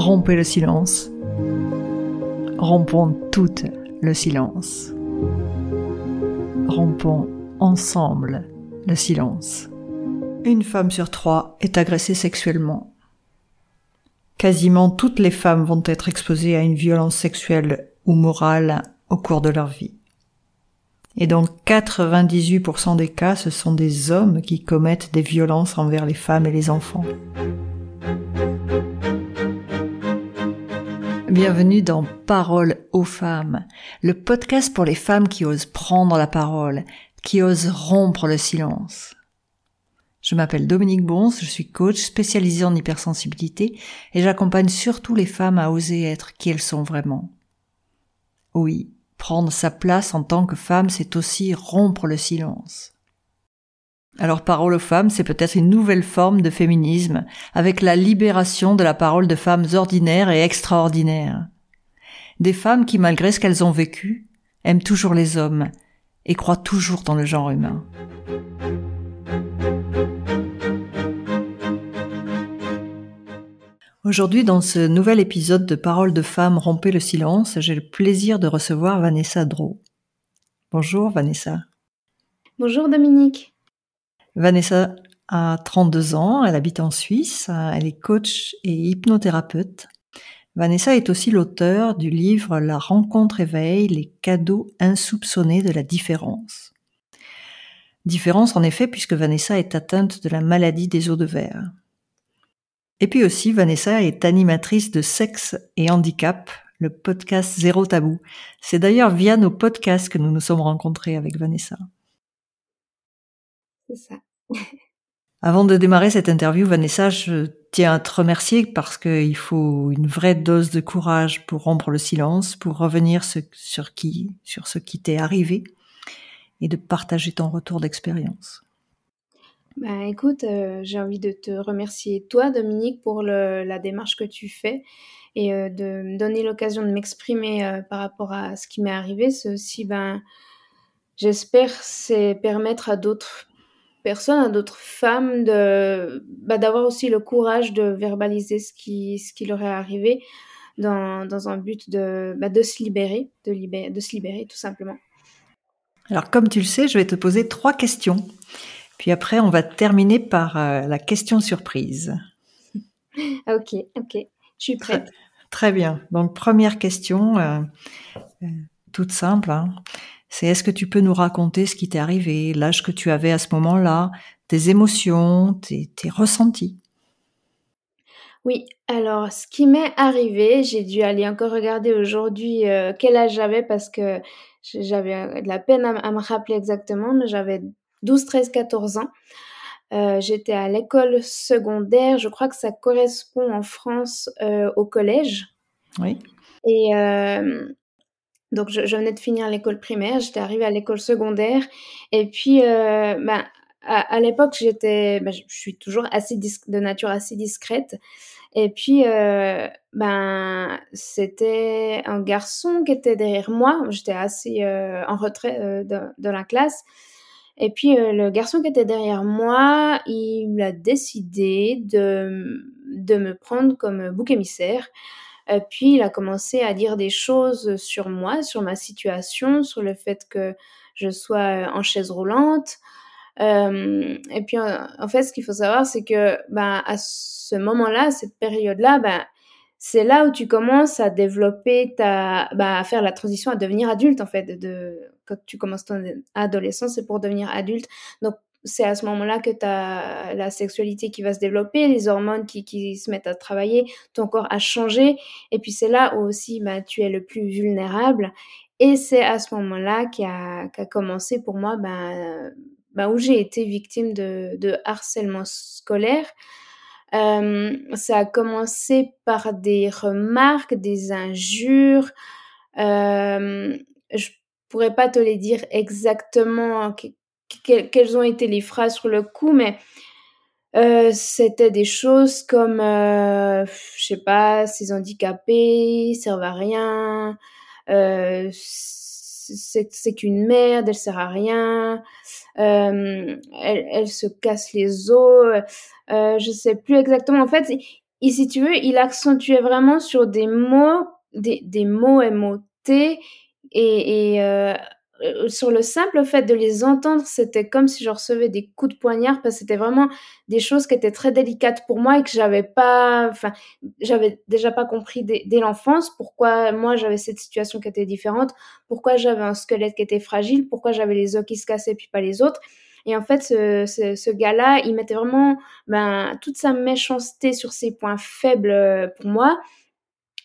Rompez le silence. Rompons tout le silence. Rompons ensemble le silence. Une femme sur trois est agressée sexuellement. Quasiment toutes les femmes vont être exposées à une violence sexuelle ou morale au cours de leur vie. Et dans 98% des cas, ce sont des hommes qui commettent des violences envers les femmes et les enfants. Bienvenue dans Parole aux femmes, le podcast pour les femmes qui osent prendre la parole, qui osent rompre le silence. Je m'appelle Dominique Bons, je suis coach spécialisé en hypersensibilité et j'accompagne surtout les femmes à oser être qui elles sont vraiment. Oui, prendre sa place en tant que femme, c'est aussi rompre le silence. Alors parole aux femmes, c'est peut-être une nouvelle forme de féminisme, avec la libération de la parole de femmes ordinaires et extraordinaires. Des femmes qui, malgré ce qu'elles ont vécu, aiment toujours les hommes et croient toujours dans le genre humain. Aujourd'hui, dans ce nouvel épisode de Paroles de femmes rompez le silence, j'ai le plaisir de recevoir Vanessa Dro. Bonjour Vanessa. Bonjour Dominique. Vanessa a 32 ans, elle habite en Suisse, elle est coach et hypnothérapeute. Vanessa est aussi l'auteur du livre La rencontre éveille, les cadeaux insoupçonnés de la différence. Différence en effet puisque Vanessa est atteinte de la maladie des os de verre. Et puis aussi, Vanessa est animatrice de Sexe et Handicap, le podcast Zéro Tabou. C'est d'ailleurs via nos podcasts que nous nous sommes rencontrés avec Vanessa. C'est ça. Avant de démarrer cette interview, Vanessa, je tiens à te remercier parce qu'il faut une vraie dose de courage pour rompre le silence, pour revenir sur qui, sur ce qui t'est arrivé et de partager ton retour d'expérience. Bah, écoute, euh, j'ai envie de te remercier toi, Dominique, pour la démarche que tu fais et euh, de me donner l'occasion de m'exprimer euh, par rapport à ce qui m'est arrivé. Aussi, ben, j'espère, c'est permettre à d'autres personnes, à d'autres femmes de bah, d'avoir aussi le courage de verbaliser ce qui ce qui leur est arrivé dans, dans un but de bah, de se libérer, de libérer, de se libérer tout simplement. Alors comme tu le sais, je vais te poser trois questions. Puis après, on va terminer par euh, la question surprise. ok, ok, je suis prête. Très, bien. Donc première question, euh, euh, toute simple. Hein c'est est-ce que tu peux nous raconter ce qui t'est arrivé, l'âge que tu avais à ce moment-là, tes émotions, tes, ressentis? Oui, alors ce qui m'est arrivé, j'ai dû aller encore regarder aujourd'hui euh, quel âge j'avais parce que j'avais de la peine à, me rappeler exactement, mais j'avais 12, 13, 14 ans. Euh, j'étais à l'école secondaire, je crois que ça correspond en France euh, au collège. Oui. Et donc, je, venais de finir l'école primaire, j'étais arrivée à l'école secondaire. Et puis, euh, ben, à, l'époque, j'étais, ben, je suis toujours assez de nature assez discrète. Et puis, euh, ben, c'était un garçon qui était derrière moi. J'étais assez euh, en retrait de, la classe. Et puis, le garçon qui était derrière moi, il a décidé de, de me prendre comme bouc émissaire. Euh, puis il a commencé à dire des choses sur moi, sur ma situation, sur le fait que je sois euh, en chaise roulante. Euh, et puis en fait, ce qu'il faut savoir, c'est que ben, à ce moment-là, cette période-là, ben, c'est là où tu commences à développer ta, bah, à faire la transition à devenir adulte en fait. De, quand tu commences ton adolescence, c'est pour devenir adulte. Donc c'est à ce moment-là que tu as la sexualité qui va se développer, les hormones qui, qui se mettent à travailler, ton corps a changé. Et puis c'est là où aussi bah, tu es le plus vulnérable. Et c'est à ce moment-là qu'a qu commencé pour moi, bah, bah, où j'ai été victime de, de harcèlement scolaire. Euh, ça a commencé par des remarques, des injures. Euh, je pourrais pas te les dire exactement quelles ont été les phrases sur le coup, mais euh, c'était des choses comme, euh, je sais pas, ces handicapés servent à rien, euh, c'est qu'une merde, elle sert à rien, euh, elle, elle, se casse les os, euh, je sais plus exactement. En fait, et si tu veux, il accentuait vraiment sur des mots, des, des mots MOT, et, et euh, sur le simple fait de les entendre, c'était comme si je recevais des coups de poignard parce que c'était vraiment des choses qui étaient très délicates pour moi et que j'avais pas, enfin, j'avais déjà pas compris dès, dès l'enfance pourquoi moi j'avais cette situation qui était différente, pourquoi j'avais un squelette qui était fragile, pourquoi j'avais les os qui se cassaient puis pas les autres. Et en fait, ce, ce, ce gars-là, il mettait vraiment ben, toute sa méchanceté sur ses points faibles euh, pour moi.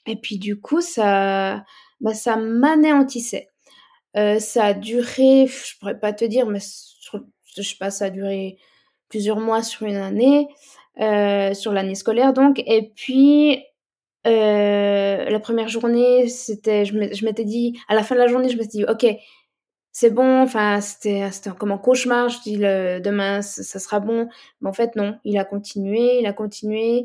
Et puis du coup, ça, ben, ça m'anéantissait. Euh, ça a duré, je pourrais pas te dire, mais je sais pas, ça a duré plusieurs mois sur une année, euh, sur l'année scolaire donc. Et puis, euh, la première journée, c'était, je m'étais dit, à la fin de la journée, je me suis dit, ok, c'est bon, enfin, c'était, comme un cauchemar, je dis, le, demain, ça, sera bon. Mais en fait, non, il a continué, il a continué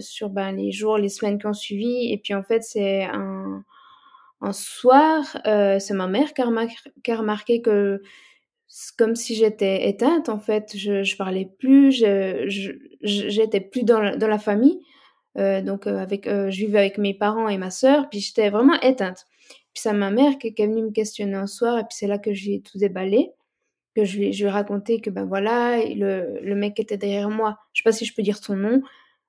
sur ben, les jours, les semaines qui ont suivi. Et puis, en fait, c'est un un soir, euh, c'est ma mère qui a, remarqué, que comme si j'étais éteinte en fait. Je, je parlais plus, j'étais plus dans la, famille. Euh, donc euh, avec, je vivais avec mes parents et ma sœur, puis j'étais vraiment éteinte. Puis c'est ma mère qui, est venue me questionner un soir, et puis c'est là que j'ai tout déballé, que je lui, je lui ai raconté que ben voilà, le, le mec était derrière moi. Je sais pas si je peux dire son nom.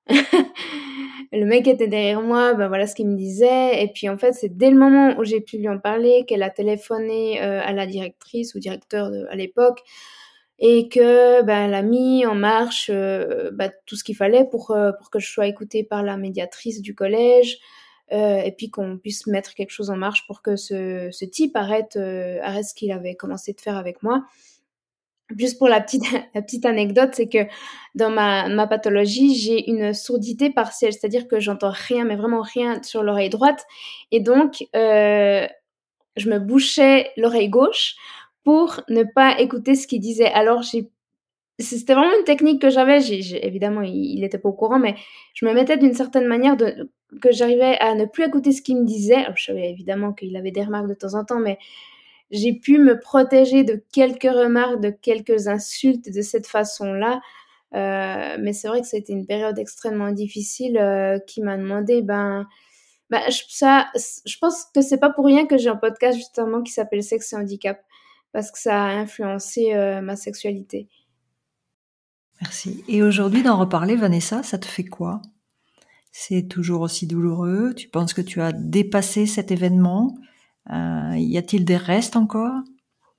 le mec était derrière moi, ben voilà ce qu'il me disait. Et puis en fait, c'est dès le moment où j'ai pu lui en parler qu'elle a téléphoné euh, à la directrice ou directeur à l'époque et que ben a mis en marche euh, ben, tout ce qu'il fallait pour euh, pour que je sois écoutée par la médiatrice du collège. et puis qu'on puisse mettre quelque chose en marche pour que ce, ce type arrête, arrête ce qu'il avait commencé de faire avec moi. Juste pour la petite, anecdote, c'est que dans ma, pathologie, j'ai une sourdité partielle, c'est-à-dire que j'entends rien, mais vraiment rien sur l'oreille droite. Et donc, euh, je me bouchais l'oreille gauche pour ne pas écouter ce qu'il disait. Alors, c'était vraiment une technique que j'avais. évidemment, il n'était pas au courant, mais je me mettais d'une certaine manière que j'arrivais à ne plus écouter ce qu'il me disait. Alors, je savais évidemment qu'il avait des remarques de temps en temps, mais j'ai pu me protéger de quelques remarques, de quelques insultes de cette façon-là. Euh, mais c'est vrai que c'était une période extrêmement difficile euh, qui m'a demandé, ben, ben je, ça, je pense que c'est pas pour rien que j'ai un podcast justement qui s'appelle Sexe et handicap, parce que ça a influencé euh, ma sexualité. Merci. Et aujourd'hui, d'en reparler, Vanessa, ça te fait quoi? C'est toujours aussi douloureux? Tu penses que tu as dépassé cet événement? Y a-t-il des restes encore?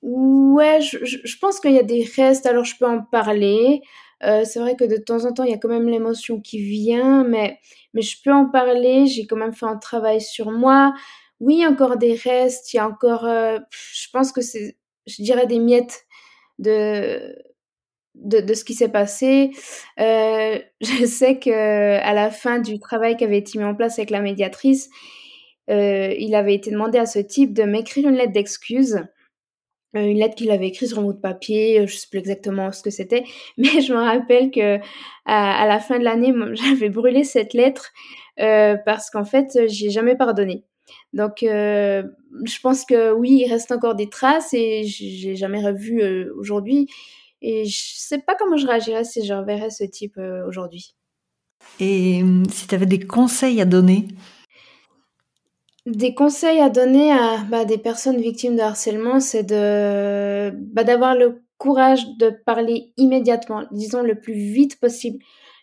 Ouais, je, pense qu'il y a des restes, alors je peux en parler. Euh, c'est vrai que de temps en temps, il y a quand même l'émotion qui vient, mais, mais je peux en parler. J'ai quand même fait un travail sur moi. Oui, encore des restes. Il y a encore, euh, je pense que c'est, je dirais des miettes de, de, ce qui s'est passé. Euh, je sais que à la fin du travail qui avait été mis en place avec la médiatrice, euh, il avait été demandé à ce type de m'écrire une lettre d'excuse. Euh, une lettre qu'il avait écrite sur un bout de papier, euh, je sais plus exactement ce que c'était, mais je me rappelle que à, la fin de l'année, j'avais brûlé cette lettre parce qu'en fait, j'ai jamais pardonné. Donc, je pense que oui, il reste encore des traces et j'ai jamais revu aujourd'hui. Et je sais pas comment je réagirais si je reverrais ce type aujourd'hui. Et si tu avais des conseils à donner des conseils à donner à bah, des personnes victimes de harcèlement, c'est de bah, d'avoir le courage de parler immédiatement, disons le plus vite possible,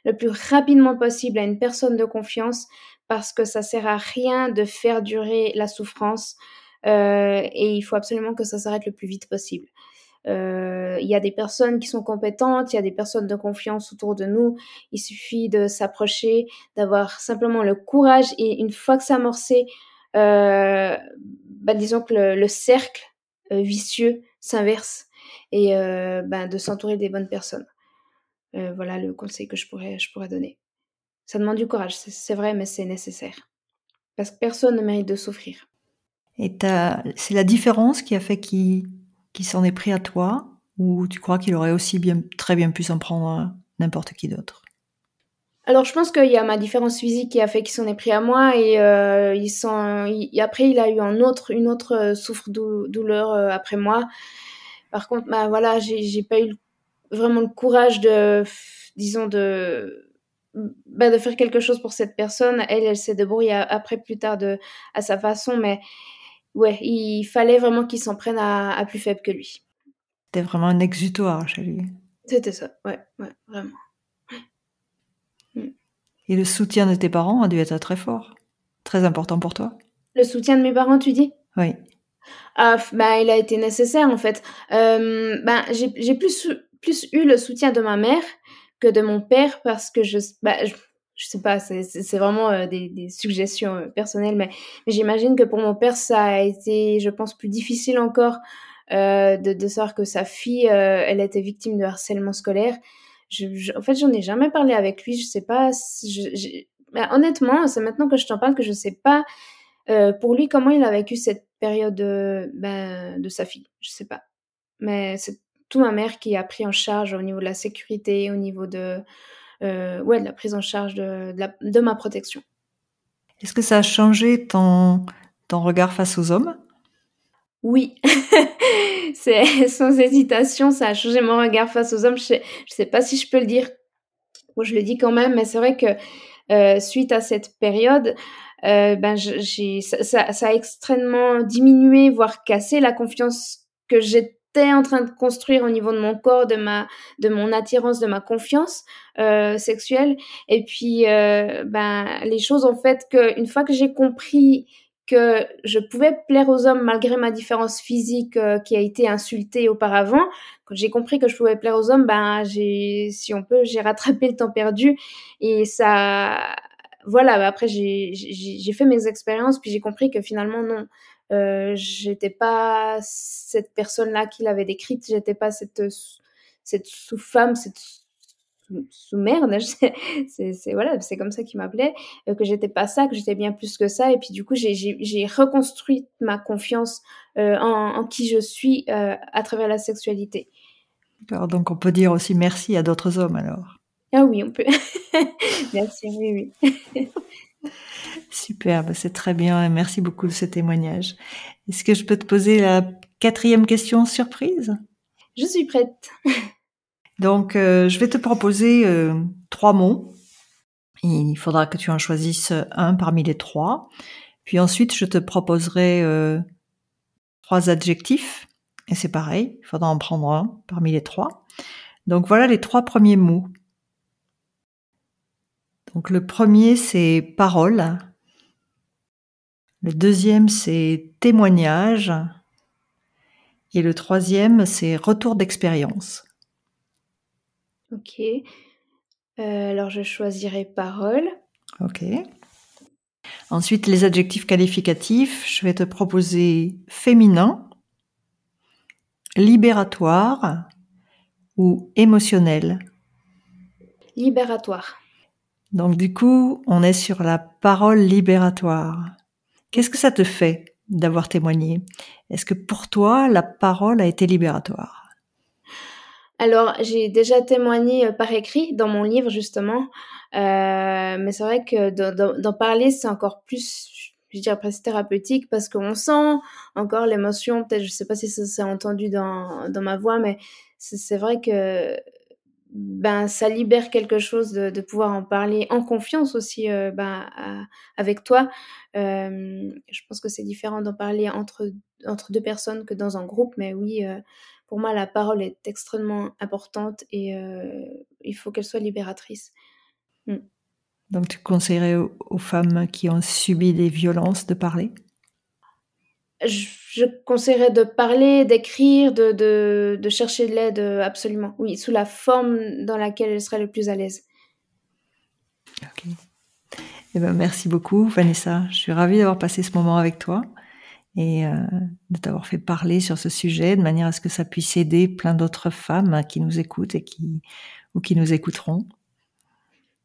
le plus rapidement possible à une personne de confiance, parce que ça sert à rien de faire durer la souffrance euh, et il faut absolument que ça s'arrête le plus vite possible. Euh, il y a des personnes qui sont compétentes, il y a des personnes de confiance autour de nous. Il suffit de s'approcher, d'avoir simplement le courage et une fois que c'est amorcé, bah, disons que le, cercle euh, vicieux s'inverse et euh, bah, de s'entourer des bonnes personnes. voilà le conseil que je pourrais, je pourrais donner. Ça demande du courage, c'est vrai, mais c'est nécessaire. Parce que personne ne mérite de souffrir. Et c'est la différence qui a fait qu'il s'en est pris à toi ou tu crois qu'il aurait aussi bien, très bien pu s'en prendre n'importe qui d'autre? Alors, je pense qu'il y a ma différence physique qui a fait qu'il s'en est pris à moi et euh, il il, après il a eu un autre, une autre euh, souffre-douleur euh, après moi. Par contre, bah voilà, j'ai pas eu vraiment le courage de, disons de bah, de faire quelque chose pour cette personne. Elle, elle s'est débrouillée après plus tard de, à sa façon, mais ouais, il fallait vraiment qu'il s'en prenne à, plus faible que lui. C'était vraiment un exutoire chez lui. C'était ça, ouais, ouais, vraiment. Et le soutien de tes parents a dû être très fort, très important pour toi. Le soutien de mes parents, tu dis? Oui. Ah, bah, il a été nécessaire en fait. Euh, bah, j'ai plus, plus eu le soutien de ma mère que de mon père parce que je, bah, je, sais pas, c'est vraiment euh, des, des, suggestions euh, personnelles, mais, mais j'imagine que pour mon père, ça a été, je pense, plus difficile encore euh, de, de savoir que sa fille, euh, elle était victime de harcèlement scolaire. En fait, j'en ai jamais parlé avec lui. Je sais pas. Bah, honnêtement, c'est maintenant que je t'en parle que je sais pas euh, pour lui comment il a vécu cette période de, ben, de sa fille. Je sais pas. Mais c'est tout ma mère qui a pris en charge au niveau de la sécurité, au niveau de, euh, ouais, de la prise en charge de, de, ma protection. Est-ce que ça a changé ton, ton regard face aux hommes? Oui, c'est sans hésitation, ça a changé mon regard face aux hommes. Je sais, sais pas si je peux le dire. Bon, je le dis quand même, mais c'est vrai que euh, suite à cette période, euh, ben j'ai ça, a extrêmement diminué, voire cassé la confiance que j'étais en train de construire au niveau de mon corps, de ma, de mon attirance, de ma confiance euh, sexuelle. Et puis, ben les choses ont fait que une fois que j'ai compris que je pouvais plaire aux hommes malgré ma différence physique euh, qui a été insultée auparavant. Quand j'ai compris que je pouvais plaire aux hommes, ben j'ai, si on peut, j'ai rattrapé le temps perdu. Et ça, voilà, après j'ai fait mes expériences, puis j'ai compris que finalement non, euh, j'étais pas cette personne-là qu'il avait décrite, j'étais pas cette cette sous-femme, cette sous-merde, c'est voilà, c'est comme ça qu'il m'appelait, euh, que j'étais pas ça, que j'étais bien plus que ça, et puis du coup j'ai reconstruit ma confiance euh, en, en, qui je suis euh, à travers la sexualité. Donc on peut dire aussi merci à d'autres hommes alors. Ah oui, on peut. Merci, oui, oui. Super, bah, c'est très bien. Merci beaucoup de ce témoignage. Est-ce que je peux te poser la quatrième question surprise? Je suis prête. Donc, euh, je vais te proposer euh, trois mots. Il faudra que tu en choisisses un parmi les trois. Puis ensuite, je te proposerai euh, trois adjectifs. Et c'est pareil, il faudra en prendre un parmi les trois. Donc voilà les trois premiers mots. Donc le premier, c'est parole. Le deuxième, c'est témoignage. Et le troisième, c'est retour d'expérience. Ok. Euh, alors je choisirai parole. Ok. Ensuite, les adjectifs qualificatifs, je vais te proposer féminin, libératoire ou émotionnel. Libératoire. Donc du coup, on est sur la parole libératoire. Qu'est-ce que ça te fait d'avoir témoigné? Est-ce que pour toi, la parole a été libératoire? Alors, j'ai déjà témoigné euh, par écrit dans mon livre, justement. Euh, mais c'est vrai que d'en parler, c'est encore plus, je dirais presque thérapeutique, parce qu'on sent encore l'émotion. Peut-être, je sais pas si ça s'est entendu dans, dans ma voix, mais c'est vrai que ben ça libère quelque chose de, pouvoir en parler en confiance aussi euh, ben, avec toi. Euh, je pense que c'est différent d'en parler entre entre deux personnes que dans un groupe, mais oui, euh, pour moi la parole est extrêmement importante et il faut qu'elle soit libératrice. Mm. Donc tu conseillerais aux femmes qui ont subi des violences de parler? Je, conseillerais de parler, d'écrire, de, de, de, chercher de l'aide, euh, absolument. Oui, sous la forme dans laquelle elle serait le plus à l'aise. Ok. Eh ben, merci beaucoup, Vanessa. Je suis ravie d'avoir passé ce moment avec toi et euh, de t'avoir fait parler sur ce sujet de manière à ce que ça puisse aider plein d'autres femmes qui nous écoutent et qui, ou qui nous écouteront.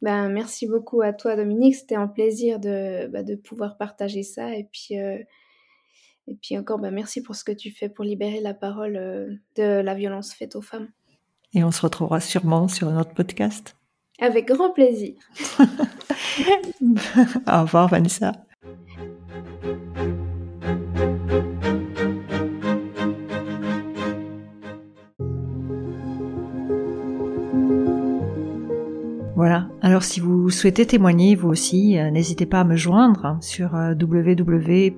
Ben, merci beaucoup à toi, Dominique. C'était un plaisir de, bah, de pouvoir partager ça. Et puis, euh, et puis encore, bah, merci pour ce que tu fais pour libérer la parole euh, de la violence faite aux femmes. Et on se retrouvera sûrement sur notre podcast. Avec grand plaisir. Au revoir, Vanessa. Alors si vous souhaitez témoigner vous aussi, euh, n'hésitez pas à me joindre sur euh, www.elos.com.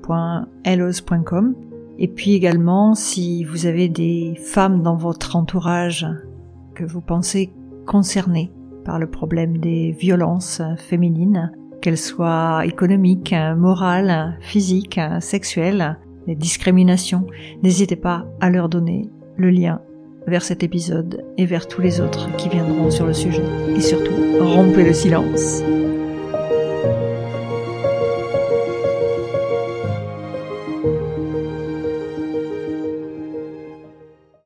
Et puis également, si vous avez des femmes dans votre entourage que vous pensez concernées par le problème des violences féminines, qu'elles soient économiques, morales, physiques, sexuelles, les discriminations, n'hésitez pas à leur donner le lien vers cet épisode et vers tous les autres qui viendront sur le sujet. Et surtout, rompez le silence.